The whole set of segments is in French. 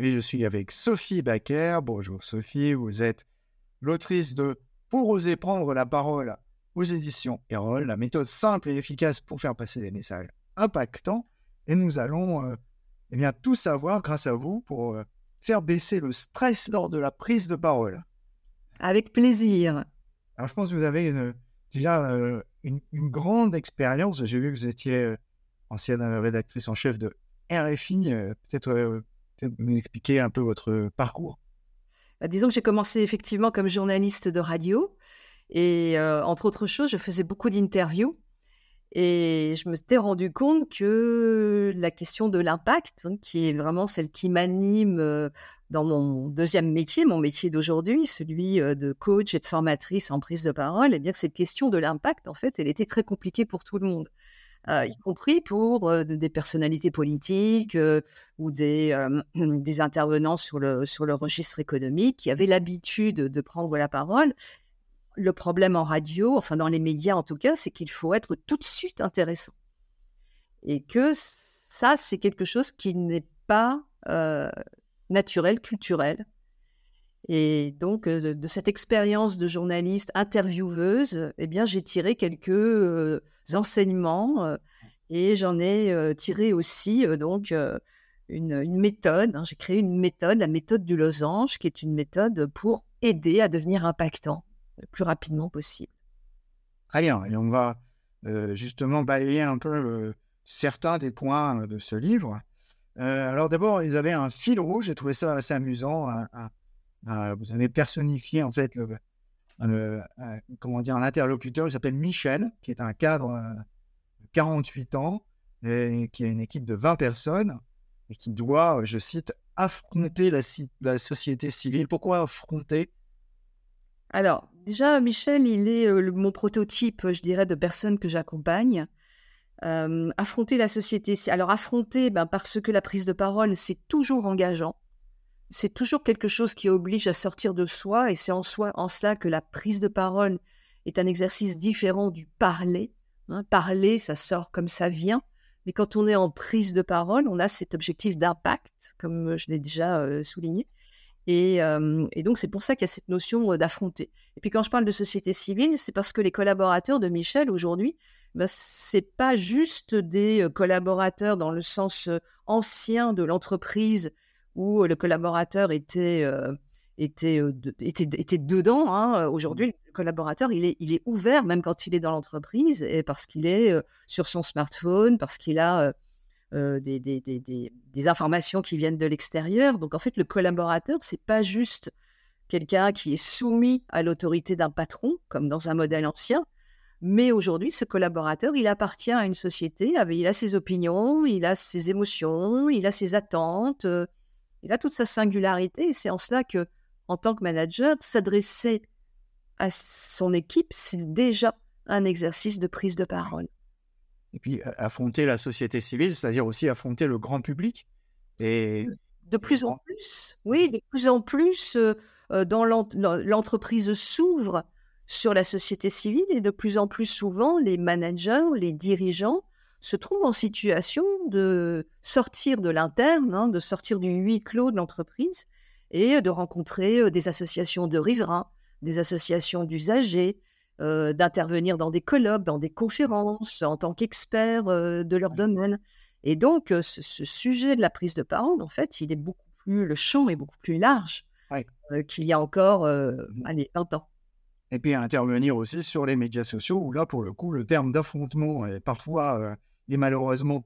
Et je suis avec Sophie Baker. Bonjour Sophie, vous êtes l'autrice de Pour oser prendre la parole aux éditions Erol, la méthode simple et efficace pour faire passer des messages impactants. Et nous allons euh, eh bien, tout savoir grâce à vous pour euh, faire baisser le stress lors de la prise de parole. Avec plaisir. Alors, je pense que vous avez une, déjà euh, une, grande expérience. J'ai vu que vous étiez ancienne rédactrice en chef de RFI. Peut-être nous expliquer un peu votre parcours? Bah, disons que j'ai commencé effectivement comme journaliste de radio. Et entre autres choses, je faisais beaucoup d'interviews. Et je me suis rendu compte que la question de l'impact, hein, qui est vraiment celle qui m'anime dans mon deuxième métier, mon métier d'aujourd'hui, celui de coach et de formatrice en prise de parole, et eh bien cette question de l'impact, en fait, elle était très compliquée pour tout le monde. Y compris pour des personnalités politiques ou des, intervenants sur le, sur le registre économique qui avaient l'habitude de prendre la parole le problème en radio, enfin dans les médias en tout cas, c'est qu'il faut être tout de suite intéressant. Et que ça, c'est quelque chose qui n'est pas euh, naturel, culturel. Et donc, de, cette expérience de journaliste intervieweuse, eh bien, j'ai tiré quelques enseignements et j'en ai tiré aussi donc une, méthode. Hein. j'ai créé une méthode, la méthode du losange, qui est une méthode pour aider à devenir impactant le plus rapidement possible. Très bien. Et on va justement balayer un peu certains des points de ce livre. alors d'abord, ils avaient un fil rouge. J'ai trouvé ça assez amusant. Vous avez personnifié en fait le, comment interlocuteur. Il s'appelle Michel, qui est un cadre de 48 ans et qui a une équipe de 20 personnes et qui doit, je cite, affronter la, société civile. Pourquoi affronter? Alors, déjà, Michel, il est mon prototype, je dirais, de personne que j'accompagne. affronter la société. Alors, affronter, ben, parce que la prise de parole, c'est toujours engageant. C'est toujours quelque chose qui oblige à sortir de soi, et c'est en, soi, en cela que la prise de parole est un exercice différent du parler. Hein. Parler, ça sort comme ça vient. Mais quand on est en prise de parole, on a cet objectif d'impact, comme je l'ai déjà souligné. Et, donc, c'est pour ça qu'il y a cette notion d'affronter. Et puis, quand je parle de société civile, c'est parce que les collaborateurs de Michel aujourd'hui, ben, ce n'est pas juste des collaborateurs dans le sens ancien de l'entreprise où le collaborateur était, était, était, était, dedans. Hein. Aujourd'hui, le collaborateur, il est, il est ouvert même quand il est dans l'entreprise et parce qu'il est sur son smartphone, parce qu'il a euh, des, des, des, des, informations qui viennent de l'extérieur. Donc en fait, le collaborateur, c'est pas juste quelqu'un qui est soumis à l'autorité d'un patron, comme dans un modèle ancien, mais aujourd'hui, ce collaborateur, il appartient à une société, il a ses opinions, il a ses émotions, il a ses attentes, il a toute sa singularité. Et c'est en cela que, en tant que manager, s'adresser à son équipe, c'est déjà un exercice de prise de parole et puis affronter la société civile, c'est-à-dire aussi affronter le grand public. Et de plus en plus, oui, de plus en plus, dans l'entreprise s'ouvre sur la société civile et de plus en plus souvent, les managers, les dirigeants se trouvent en situation de sortir de l'interne, hein, de sortir du huis clos de l'entreprise et de rencontrer des associations de riverains, des associations d'usagers, euh, d'intervenir dans des colloques, dans des conférences, en tant qu'expert euh, de leur domaine. Et donc, euh, ce, sujet de la prise de parole, en fait, il est beaucoup plus, le champ est beaucoup plus large qu'il y a encore, mmh allez, 20 ans. Et puis intervenir aussi sur les médias sociaux, où là, pour le coup, le terme d'affrontement est parfois et malheureusement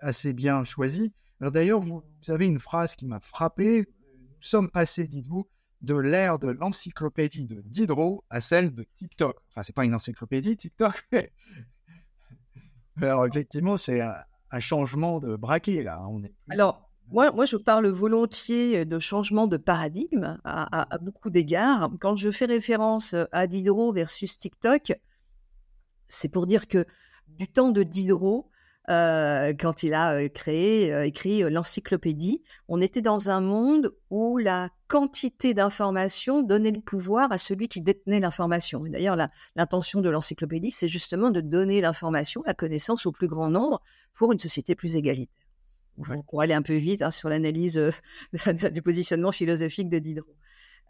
assez bien choisi. Alors d'ailleurs, vous, avez une phrase qui m'a frappé. Nous sommes passés, dites-vous, de l'ère de l'encyclopédie de Diderot à celle de TikTok. Enfin, c'est pas une encyclopédie, TikTok. Alors, effectivement, c'est un, changement de braquet, là. On est... Alors, moi, moi, je parle volontiers de changement de paradigme à, à beaucoup d'égards. Quand je fais référence à Diderot versus TikTok, c'est pour dire que du temps de Diderot, euh, quand il a euh, créé, euh, écrit l'encyclopédie. On était dans un monde où la quantité d'informations donnait le pouvoir à celui qui détenait l'information. D'ailleurs, l'intention de l'encyclopédie, c'est justement de donner l'information, la connaissance au plus grand nombre pour une société plus égalitaire. pour aller un peu vite hein, sur l'analyse du positionnement philosophique de Diderot.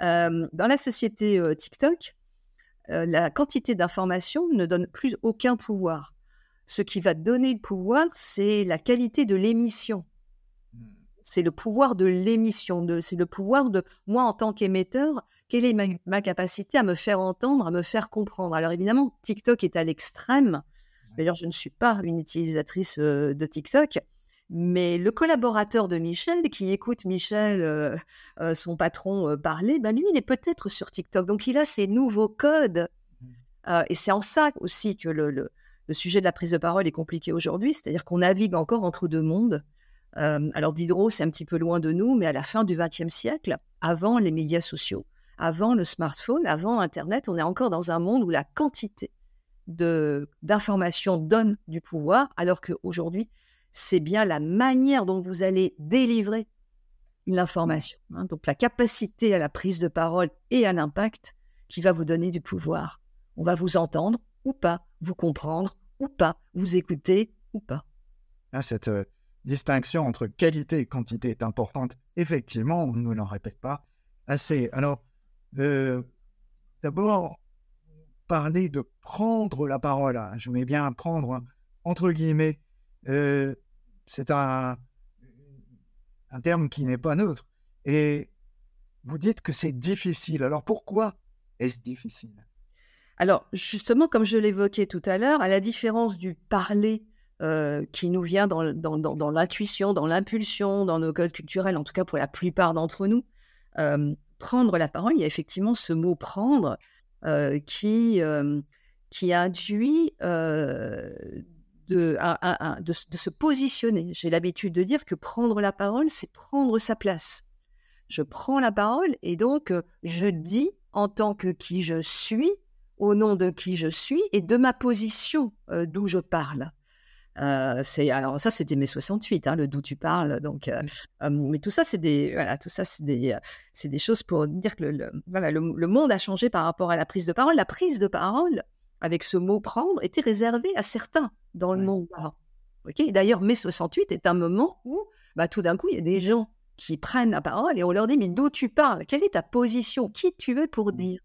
dans la société TikTok, la quantité d'informations ne donne plus aucun pouvoir. Ce qui va donner le pouvoir, c'est la qualité de l'émission. Mmh. C'est le pouvoir de l'émission, c'est le pouvoir de moi en tant qu'émetteur, quelle est ma, capacité à me faire entendre, à me faire comprendre. Alors évidemment, TikTok est à l'extrême. D'ailleurs, je ne suis pas une utilisatrice de TikTok, mais le collaborateur de Michel, qui écoute Michel, son patron, parler, ben lui, il est peut-être sur TikTok. Donc, il a ses nouveaux codes. Mmh. et c'est en ça aussi que le, le sujet de la prise de parole est compliqué aujourd'hui, c'est-à-dire qu'on navigue encore entre deux mondes. Alors Diderot, c'est un petit peu loin de nous, mais à la fin du XXe siècle, avant les médias sociaux, avant le smartphone, avant Internet, on est encore dans un monde où la quantité d'informations donne du pouvoir, alors qu'aujourd'hui, c'est bien la manière dont vous allez délivrer l'information, hein. donc la capacité à la prise de parole et à l'impact qui va vous donner du pouvoir. On va vous entendre, ou pas, vous comprendre ou pas, vous écouter ou pas. Ah, cette euh, distinction entre qualité et quantité est importante. Effectivement, on ne l'en répète pas assez. Alors, euh, d'abord, parler de prendre la parole. Hein. Je mets bien prendre entre guillemets. Euh, c'est un terme qui n'est pas neutre. Et vous dites que c'est difficile. Alors pourquoi est-ce difficile? Alors, justement, comme je l'évoquais tout à l'heure, à la différence du parler euh, qui nous vient dans, l'intuition, dans l'impulsion, dans nos codes culturels, en tout cas pour la plupart d'entre nous, euh, prendre la parole, il y a effectivement ce mot prendre euh, qui, qui induit de, de, se positionner. J'ai l'habitude de dire que prendre la parole, c'est prendre sa place. Je prends la parole et donc je dis en tant que qui je suis au nom de qui je suis et de ma position euh, d'où je parle. Euh, c'est alors ça c'était mai 68 hein, le d'où tu parles donc euh, mais tout ça c'est des voilà tout ça c'est des c'est des choses pour dire que le, voilà le, monde a changé par rapport à la prise de parole. La prise de parole avec ce mot prendre était réservée à certains dans le monde. Ok d'ailleurs mai 68 est un moment où bah, tout d'un coup il y a des gens qui prennent la parole et on leur dit mais d'où tu parles? Quelle est ta position? Qui tu es pour mmh. dire?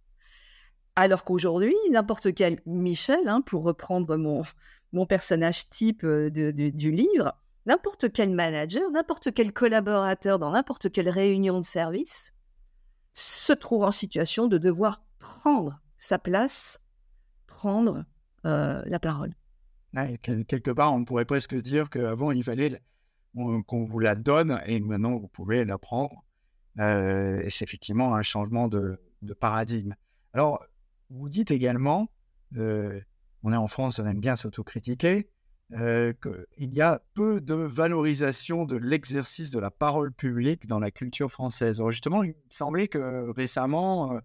Alors qu'aujourd'hui, n'importe quel Michel, hein, pour reprendre mon, mon personnage type euh, du livre, n'importe quel manager, n'importe quel collaborateur dans n'importe quelle réunion de service se trouve en situation de devoir prendre sa place, prendre euh, la parole. quelque part, on pourrait presque dire qu'avant, il fallait qu'on vous la donne et maintenant, vous pouvez la prendre. Euh, et c'est effectivement un changement de, de paradigme. Alors, vous dites également, euh, on est en France, on aime bien s'autocritiquer, euh, qu'il y a peu de valorisation de l'exercice de la parole publique dans la culture française. Alors justement, il me semblait que récemment, euh,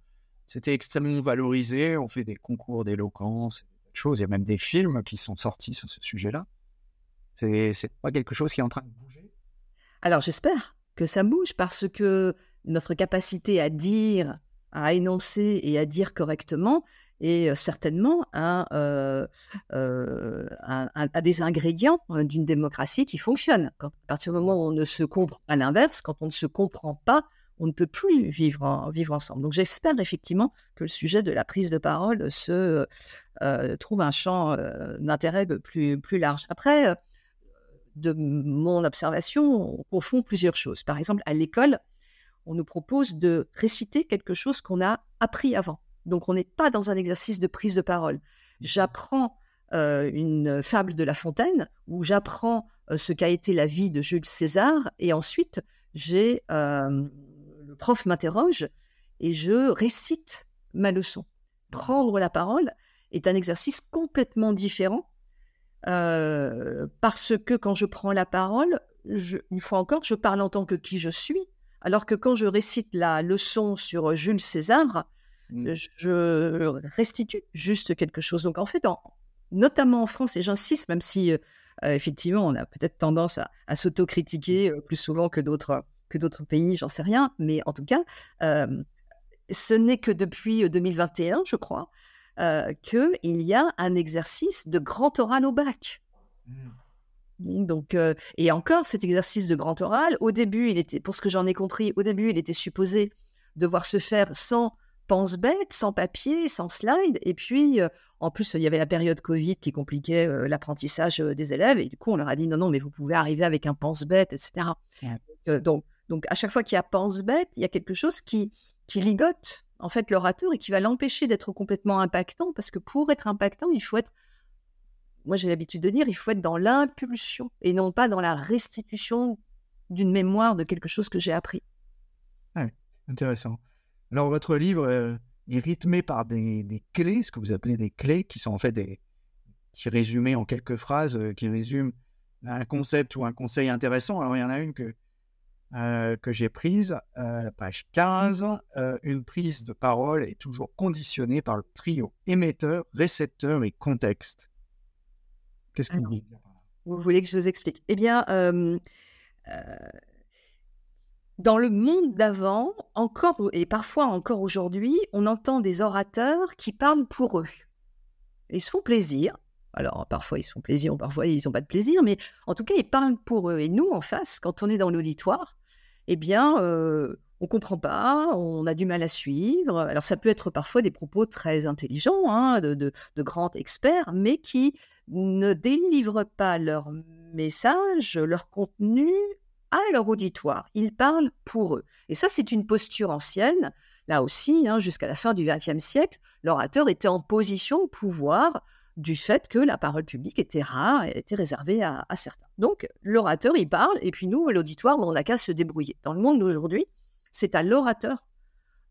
c'était extrêmement valorisé. On fait des concours d'éloquence, des choses. Il y a même des films qui sont sortis sur ce sujet-là. C'est pas quelque chose qui est en train de bouger? Alors j'espère que ça bouge parce que notre capacité à dire à énoncer et à dire correctement et certainement à, des ingrédients d'une démocratie qui fonctionne. À partir du moment où on ne se comprend, à l'inverse, quand on ne se comprend pas, on ne peut plus vivre, vivre ensemble. Donc j'espère effectivement que le sujet de la prise de parole se trouve un champ d'intérêt plus, plus large. Après, de mon observation, on confond plusieurs choses. Par exemple, à l'école, on nous propose de réciter quelque chose qu'on a appris avant. Donc on n'est pas dans un exercice de prise de parole. J'apprends euh, une fable de La Fontaine où j'apprends euh, ce qu'a été la vie de Jules César et ensuite j'ai euh, le prof m'interroge et je récite ma leçon. Prendre la parole est un exercice complètement différent parce que quand je prends la parole, une fois encore, je parle en tant que qui je suis alors que quand je récite la leçon sur Jules César, mmh. je restitue juste quelque chose. Donc en fait, notamment en France, et j'insiste, même si euh, effectivement on a peut-être tendance à, s'autocritiquer euh, plus souvent que d'autres que d'autres pays, j'en sais rien, mais en tout cas, euh, ce n'est que depuis 2021, je crois, qu'il y a un exercice de grand oral au bac. Mmh. Donc, et encore, cet exercice de grand oral, au début, il était, pour ce que j'en ai compris, au début, il était supposé devoir se faire sans pense-bête, sans papier, sans slide. Et puis, en plus, il y avait la période Covid qui compliquait l'apprentissage des élèves. Et du coup, on leur a dit non, non, mais vous pouvez arriver avec un pense-bête, etc. donc, donc, à chaque fois qu'il y a pense-bête, il y a quelque chose qui, qui ligote en fait l'orateur et qui va l'empêcher d'être complètement impactant. Parce que pour être impactant, il faut être moi j'ai l'habitude de dire, il faut être dans l'impulsion et non pas dans la restitution d'une mémoire de quelque chose que j'ai appris. Ah intéressant. Alors votre livre euh, est rythmé par des, clés, ce que vous appelez des clés, qui sont en fait des qui résumées en quelques phrases, euh, qui résument un concept ou un conseil intéressant. Alors il y en a une que euh, que j'ai prise, la page 15. une prise de parole est toujours conditionnée par le trio émetteur, récepteur et contexte. Qu'est-ce que vous Vous voulez que je vous explique Eh bien, dans le monde d'avant, encore et parfois encore aujourd'hui, on entend des orateurs qui parlent pour eux. Ils se font plaisir. Alors, parfois ils se font plaisir, parfois ils n'ont pas de plaisir, mais en tout cas, ils parlent pour eux. Et nous, en face, quand on est dans l'auditoire, eh bien, on comprend pas, on a du mal à suivre. Alors, ça peut être parfois des propos très intelligents, hein, de, de, grands experts, mais qui ne délivrent pas leur message, leur contenu à leur auditoire. Ils parlent pour eux. Et ça, c'est une posture ancienne. Là aussi, hein, jusqu'à la fin du XXe siècle, l'orateur était en position de pouvoir du fait que la parole publique était rare et était réservée à, certains. Donc, l'orateur, il parle, et puis nous, l'auditoire, on n'a qu'à se débrouiller. Dans le monde d'aujourd'hui, c'est à l'orateur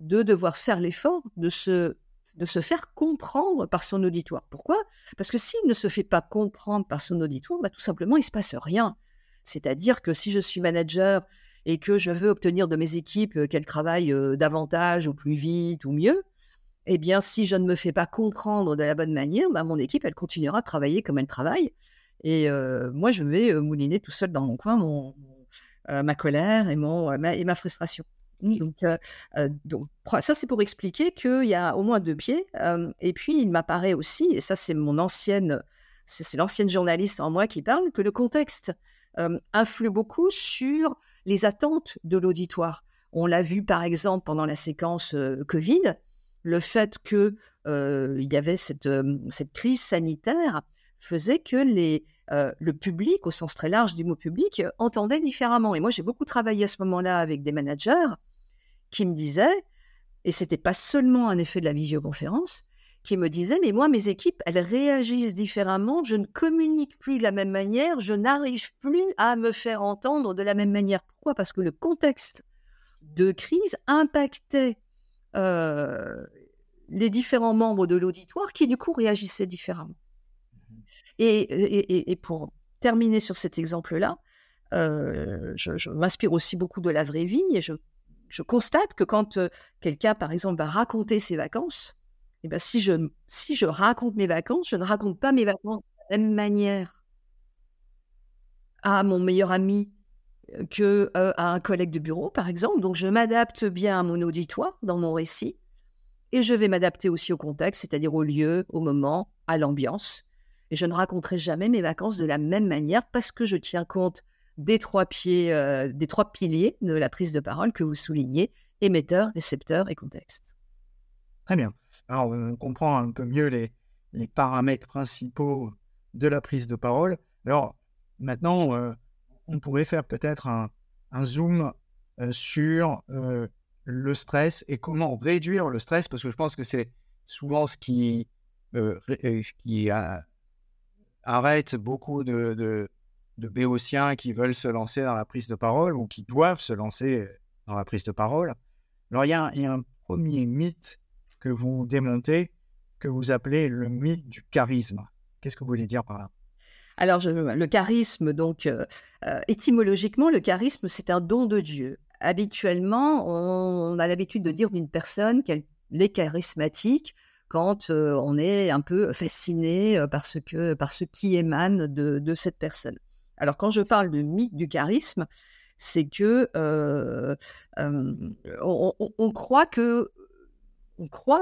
de devoir faire l'effort de se de se faire comprendre par son auditoire. Pourquoi? Parce que s'il ne se fait pas comprendre par son auditoire, bah, tout simplement, il ne se passe rien. C'est-à-dire que si je suis manager et que je veux obtenir de mes équipes euh, qu'elles travaillent euh, davantage ou plus vite ou mieux, eh bien, si je ne me fais pas comprendre de la bonne manière, bah, mon équipe, elle continuera à travailler comme elle travaille. Et euh, moi, je vais mouliner tout seul dans mon coin ma colère et ma frustration. Donc, ça, c'est pour expliquer qu'il y a au moins deux pieds. Et puis, il m'apparaît aussi, et ça, c'est mon ancienne, c'est l'ancienne journaliste en moi qui parle, que le contexte influe beaucoup sur les attentes de l'auditoire. On l'a vu, par exemple, pendant la séquence Covid, le fait qu'il y avait cette crise sanitaire faisait que les, le public, au sens très large du mot public, entendait différemment. Et moi, j'ai beaucoup travaillé à ce moment-là avec des managers qui me disait, et c'était pas seulement un effet de la visioconférence, qui me disait, mais moi, mes équipes, elles réagissent différemment, je ne communique plus de la même manière, je n'arrive plus à me faire entendre de la même manière. Pourquoi? Parce que le contexte de crise impactait euh, les différents membres de l'auditoire qui, du coup, réagissaient différemment. Et, pour terminer sur cet exemple-là, euh, je, m'inspire aussi beaucoup de la vraie vie et je constate que quand quelqu'un, par exemple, va raconter ses vacances, et eh ben, si, je, raconte mes vacances, je ne raconte pas mes vacances de la même manière à mon meilleur ami que à un collègue de bureau, par exemple. Donc, je m'adapte bien à mon auditoire dans mon récit et je vais m'adapter aussi au contexte, c'est-à-dire au lieu, au moment, à l'ambiance. Et je ne raconterai jamais mes vacances de la même manière parce que je tiens compte des trois, pieds, euh, des trois piliers de la prise de parole que vous soulignez, émetteur, récepteur et contexte. Très bien. Alors, on comprend un peu mieux les, paramètres principaux de la prise de parole. Alors, maintenant, euh, on pourrait faire peut-être un, zoom euh, sur le stress et comment réduire le stress, parce que je pense que c'est souvent ce qui, qui arrête beaucoup de, de béotiens qui veulent se lancer dans la prise de parole ou qui doivent se lancer dans la prise de parole. Alors, il y a, un premier mythe que vous démontez, que vous appelez le mythe du charisme. Qu'est-ce que vous voulez dire par là? Alors, le charisme, donc, euh, euh, étymologiquement, le charisme, c'est un don de Dieu. Habituellement, on, a l'habitude de dire d'une personne qu'elle est charismatique quand on est un peu fasciné par ce, qui émane de cette personne. Alors, quand je parle de mythe du charisme, c'est que on, croit que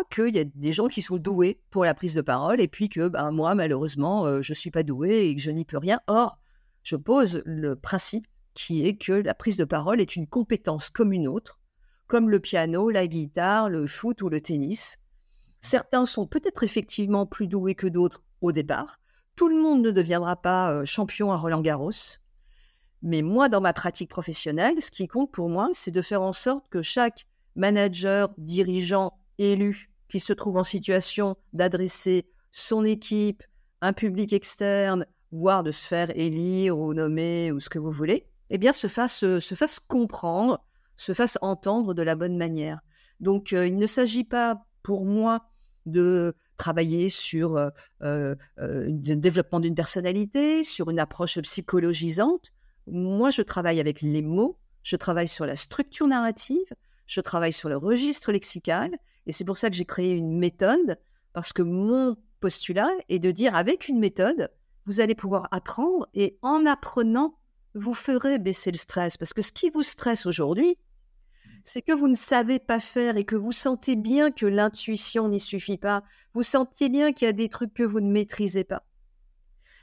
qu'il y a des gens qui sont doués pour la prise de parole et puis que ben, moi, malheureusement, je ne suis pas doué et que je n'y peux rien. Or, Je pose le principe qui est que la prise de parole est une compétence comme une autre, comme le piano, la guitare, le foot ou le tennis. Certains sont peut-être effectivement plus doués que d'autres au départ. Tout le monde ne deviendra pas euh, champion à Roland Garros. Mais moi, dans ma pratique professionnelle, ce qui compte pour moi, c'est de faire en sorte que chaque manager, dirigeant, élu qui se trouve en situation d'adresser son équipe, un public externe, voire de se faire élire ou nommer ou ce que vous voulez, eh bien, se fasse, euh, se fasse comprendre, se fasse entendre de la bonne manière. Donc, euh, il ne s'agit pas pour moi de travailler sur euh, le développement d'une personnalité, sur une approche psychologisante. Moi, je travaille avec les mots, je travaille sur la structure narrative, je travaille sur le registre lexical, et c'est pour ça que j'ai créé une méthode, parce que mon postulat est de dire avec une méthode, vous allez pouvoir apprendre, et en apprenant, vous ferez baisser le stress. Parce que ce qui vous stresse aujourd'hui, c'est que vous ne savez pas faire et que vous sentez bien que l'intuition n'y suffit pas. Vous sentez bien qu'il y a des trucs que vous ne maîtrisez pas.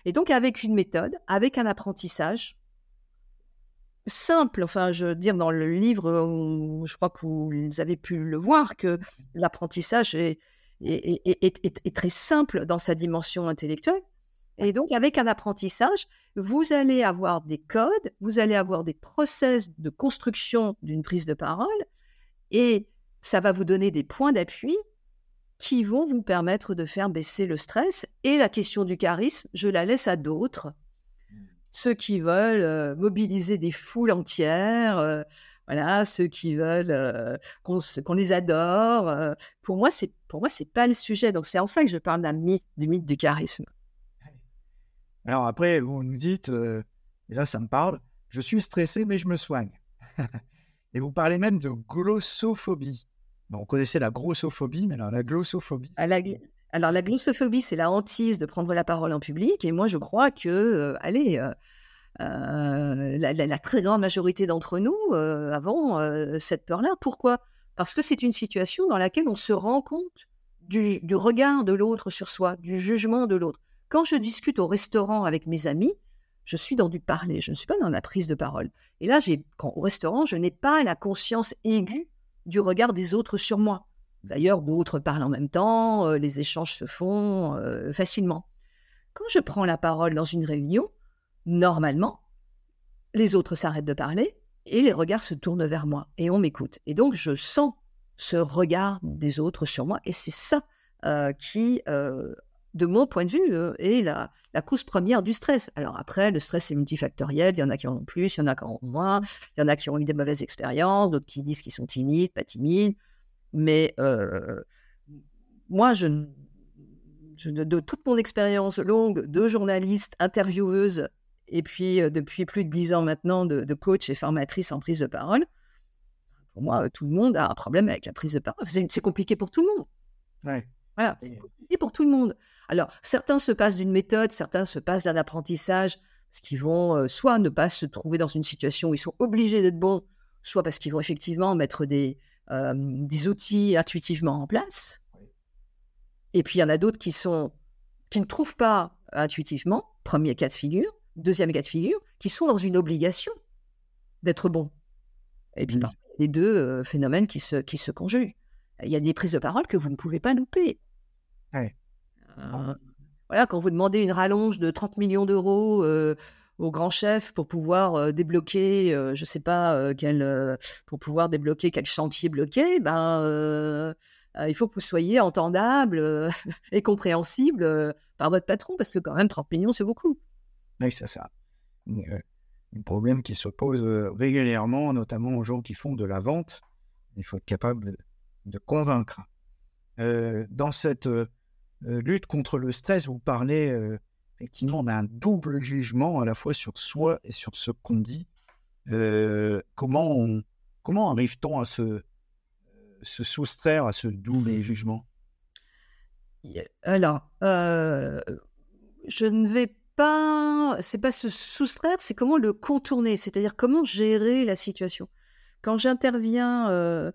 Et donc, avec une méthode, avec un apprentissage simple, enfin, je veux dire, dans le livre, je crois que vous avez pu le voir, que l'apprentissage est, très simple dans sa dimension intellectuelle. Et donc, avec un apprentissage, vous allez avoir des codes, vous allez avoir des process de construction d'une prise de parole, et ça va vous donner des points d'appui qui vont vous permettre de faire baisser le stress. Et la question du charisme, je la laisse à d'autres, ceux qui veulent euh, mobiliser des foules entières. Euh, voilà, ceux qui veulent euh, qu'on les adore. pour moi, c'est pour moi c'est pas le sujet. Donc c'est en ça que je parle mythe, du mythe du charisme. Alors après, vous nous dites, euh, et là ça me parle, je suis stressé mais je me soigne. et vous parlez même de glossophobie. On connaissait la grossophobie, mais alors la glossophobie. Ah, alors la glossophobie, c'est la hantise de prendre la parole en public. Et moi, je crois que, euh, allez, euh, la, très grande majorité d'entre nous avons cette peur-là. Pourquoi? Parce que c'est une situation dans laquelle on se rend compte du regard de l'autre sur soi, du jugement de l'autre. Quand je discute au restaurant avec mes amis, je suis dans du parler, je ne suis pas dans la prise de parole. Et là, au restaurant, je n'ai pas la conscience aiguë du regard des autres sur moi. D'ailleurs, d'autres parlent en même temps, euh, les échanges se font euh, facilement. Quand je prends la parole dans une réunion, normalement, les autres s'arrêtent de parler et les regards se tournent vers moi et on m'écoute. Et donc, je sens ce regard des autres sur moi et c'est ça euh, qui de mon point de vue, euh, est la, cause première du stress. Alors après, le stress est multifactoriel, il y en a qui en ont plus, il y en a qui en ont moins, il y en a qui ont eu des mauvaises expériences, d'autres qui disent qu'ils sont timides, pas timides. Mais euh, moi, de toute mon expérience longue de journaliste, intervieweuse, et puis euh, depuis plus de dix ans maintenant de, de, coach et formatrice en prise de parole, pour moi, tout le monde a un problème avec la prise de parole. C'est compliqué pour tout le monde. Ouais. Voilà, c'est compliqué pour tout le monde. Alors, certains se passent d'une méthode, certains se passent d'un apprentissage, parce qu'ils vont euh, soit ne pas se trouver dans une situation où ils sont obligés d'être bons, soit parce qu'ils vont effectivement mettre des, euh, des outils intuitivement en place. Et puis, il y en a d'autres qui, sont, qui ne trouvent pas intuitivement, premier cas de figure, deuxième cas de figure, qui sont dans une obligation d'être bons. Et puis, mmh. les deux euh, phénomènes qui se, qui se conjuguent. Il y a des prises de parole que vous ne pouvez pas louper. Euh, voilà, quand vous demandez une rallonge de 30 millions d'euros euh, au grand chef pour pouvoir euh, débloquer, je ne sais pas quel, pour pouvoir débloquer quel chantier bloqué, ben il faut que vous soyez entendable et compréhensible par votre patron, parce que quand même 30 millions, c'est beaucoup. Oui, c'est ça. Un problème qui se pose régulièrement, notamment aux gens qui font de la vente. Il faut être capable de convaincre. dans cette lutte contre le stress, vous parlez euh, effectivement d'un double jugement à la fois sur soi et sur ce qu'on dit. Euh, comment comment arrive-t-on à se, se soustraire à ce double jugement? Alors, je ne vais pas, c'est pas se soustraire, c'est comment le contourner, c'est-à-dire comment gérer la situation. Quand j'interviens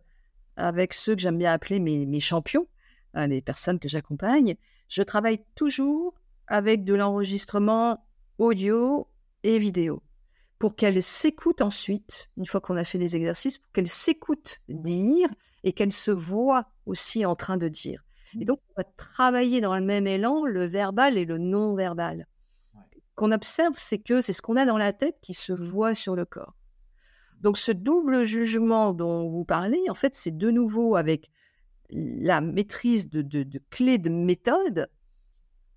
avec ceux que j'aime bien appeler mes, mes champions, les personnes que j'accompagne, je travaille toujours avec de l'enregistrement audio et vidéo, pour qu'elle s'écoute ensuite, une fois qu'on a fait les exercices, pour qu'elle s'écoute dire et qu'elle se voit aussi en train de dire. Et donc, on va travailler dans le même élan le verbal et le non-verbal. Qu'on observe, c'est que c'est ce qu'on a dans la tête qui se voit sur le corps. Donc, ce double jugement dont vous parlez, en fait, c'est de nouveau avec la maîtrise de, clés de méthode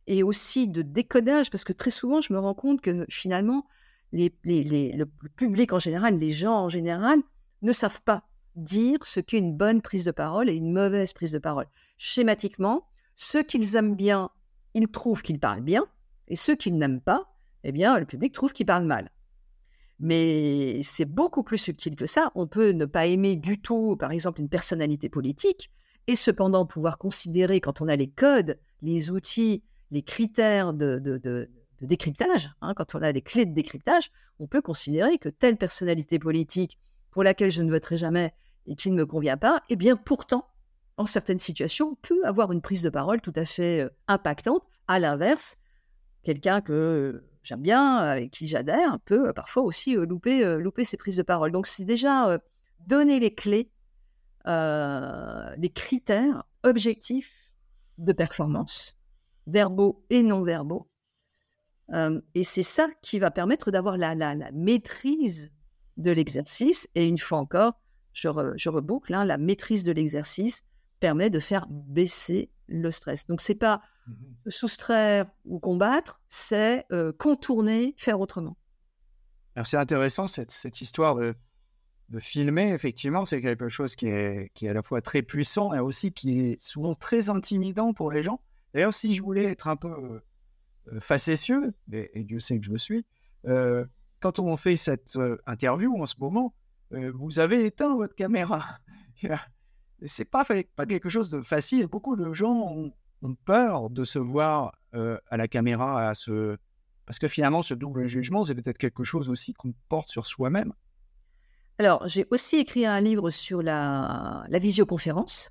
et aussi de décodage, parce que très souvent, je me rends compte que finalement, les, le public en général, les gens en général, ne savent pas dire ce qu'est une bonne prise de parole et une mauvaise prise de parole. Schématiquement, ceux qu'ils aiment bien, ils trouvent qu'ils parlent bien, et ceux qu'ils n'aiment pas, eh bien, le public trouve qu'ils parlent mal. Mais c'est beaucoup plus subtil que ça. On peut ne pas aimer du tout, par exemple, une personnalité politique, et cependant pouvoir considérer, quand on a les codes, les outils les critères de, décryptage, hein, quand on a des clés de décryptage, on peut considérer que telle personnalité politique pour laquelle je ne voterai jamais et qui ne me convient pas, eh bien pourtant, en certaines situations, peut avoir une prise de parole tout à fait euh, impactante. À l'inverse, quelqu'un que j'aime bien, avec qui j'adhère, peut parfois aussi euh, euh, louper ses prises de parole. Donc c'est déjà donner les clés, les critères objectifs de performance verbaux et non verbaux. Euh, et c'est ça qui va permettre d'avoir la, la, maîtrise de l'exercice. Et une fois encore, je, je reboucle, hein, la maîtrise de l'exercice permet de faire baisser le stress. Donc, c'est pas mmh soustraire ou combattre, c'est euh, contourner, faire autrement. Alors, c'est intéressant cette, cette histoire de, de, filmer. Effectivement, c'est quelque chose qui est, qui est à la fois très puissant et aussi qui est souvent très intimidant pour les gens. D'ailleurs, si je voulais être un peu euh, euh, facétieux, et, Dieu sait que je le suis, euh, quand on fait cette interview en ce moment, vous avez éteint votre caméra. C'est pas, pas quelque chose de facile. Beaucoup de gens ont, peur de se voir à la caméra, à ce... parce que finalement, ce double jugement, c'est peut-être quelque chose aussi qu'on porte sur soi-même. Alors, j'ai aussi écrit un livre sur la, la visioconférence.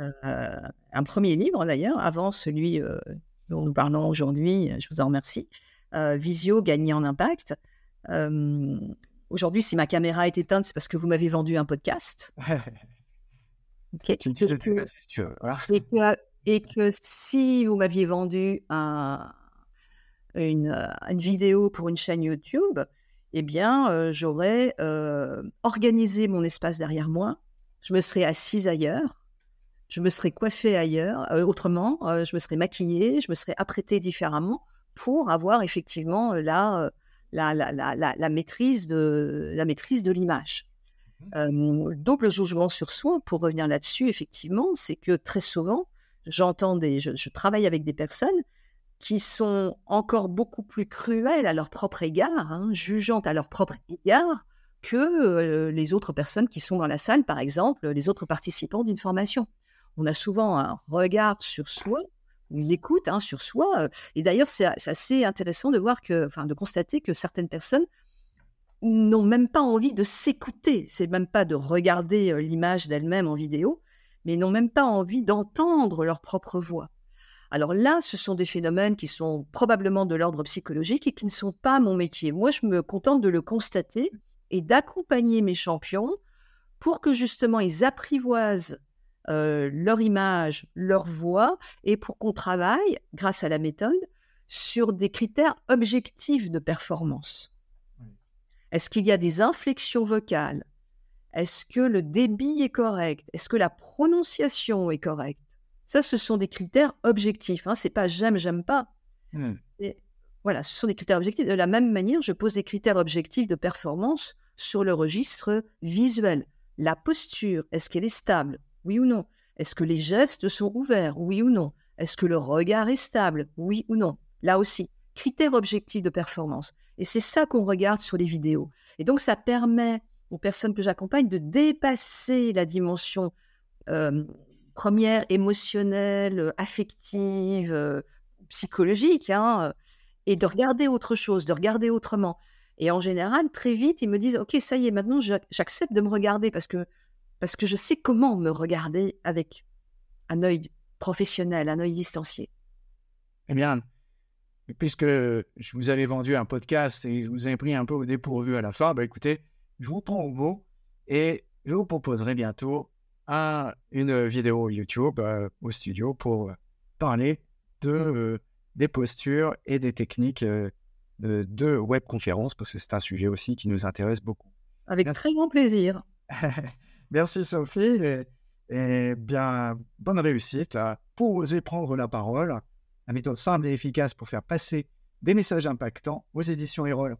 Euh, un premier livre d'ailleurs, avant celui euh, dont nous parlons aujourd'hui, je vous en remercie. Euh, Visio, gagner en impact. Aujourd'hui, si ma caméra est éteinte, c'est parce que vous m'avez vendu un podcast. et, que, et, que, si vous m'aviez vendu un, une, une, vidéo pour une chaîne YouTube, eh bien, j'aurais organisé mon espace derrière moi. Je me serais assise ailleurs je me serais coiffée ailleurs, euh, autrement, euh, je me serais maquillée, je me serais apprêtée différemment pour avoir effectivement euh, la, la, la, la maîtrise de la maîtrise de l'image. Mmh double jugement sur soi, pour revenir là-dessus, effectivement, c'est que très souvent, j'entends des, je, travaille avec des personnes qui sont encore beaucoup plus cruelles à leur propre égard, hein, jugeantes à leur propre égard, que les autres personnes qui sont dans la salle, par exemple, les autres participants d'une formation on a souvent un regard sur soi, une écoute hein, sur soi. Euh, et d'ailleurs, c'est assez intéressant de voir que, enfin, de constater que certaines personnes n'ont même pas envie de s'écouter. C'est même pas de regarder euh, l'image d'elles-mêmes en vidéo, mais n'ont même pas envie d'entendre leur propre voix. Alors là, ce sont des phénomènes qui sont probablement de l'ordre psychologique et qui ne sont pas mon métier. Moi, je me contente de le constater et d'accompagner mes champions pour que justement ils apprivoisent euh, leur image, leur voix, et pour qu'on travaille, grâce à la méthode, sur des critères objectifs de performance. Est-ce qu'il y a des inflexions vocales? Est-ce que le débit est correct? Est-ce que la prononciation est correcte? Ça, ce sont des critères objectifs. Hein. C'est pas j'aime, j'aime pas. Mmh. voilà, ce sont des critères objectifs. De la même manière, je pose des critères objectifs de performance sur le registre visuel. La posture, est-ce qu'elle est stable? Oui ou non? Est-ce que les gestes sont ouverts? Oui ou non? Est-ce que le regard est stable? Oui ou non? Là aussi, critères objectifs de performance. Et c'est ça qu'on regarde sur les vidéos. Et donc, ça permet aux personnes que j'accompagne de dépasser la dimension euh, première émotionnelle, affective, euh, psychologique, hein, et de regarder autre chose, de regarder autrement. Et en général, très vite, ils me disent, OK, ça y est, maintenant, j'accepte de me regarder parce que parce que je sais comment me regarder avec un œil professionnel, un œil distancié. Eh bien, puisque je vous avais vendu un podcast et je vous ai pris un peu au dépourvu à la fin, bah écoutez, je vous prends au mot et je vous proposerai bientôt un, une vidéo YouTube euh, au studio pour parler de, euh, des postures et des techniques euh, de, de webconférence parce que c'est un sujet aussi qui nous intéresse beaucoup. Avec très grand plaisir. Merci Sophie et, et, bien bonne réussite pour oser prendre la parole. La méthode simple et efficace pour faire passer des messages impactants aux éditions Erol.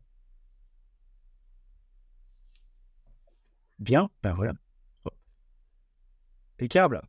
Bien, ben voilà. Impeccable.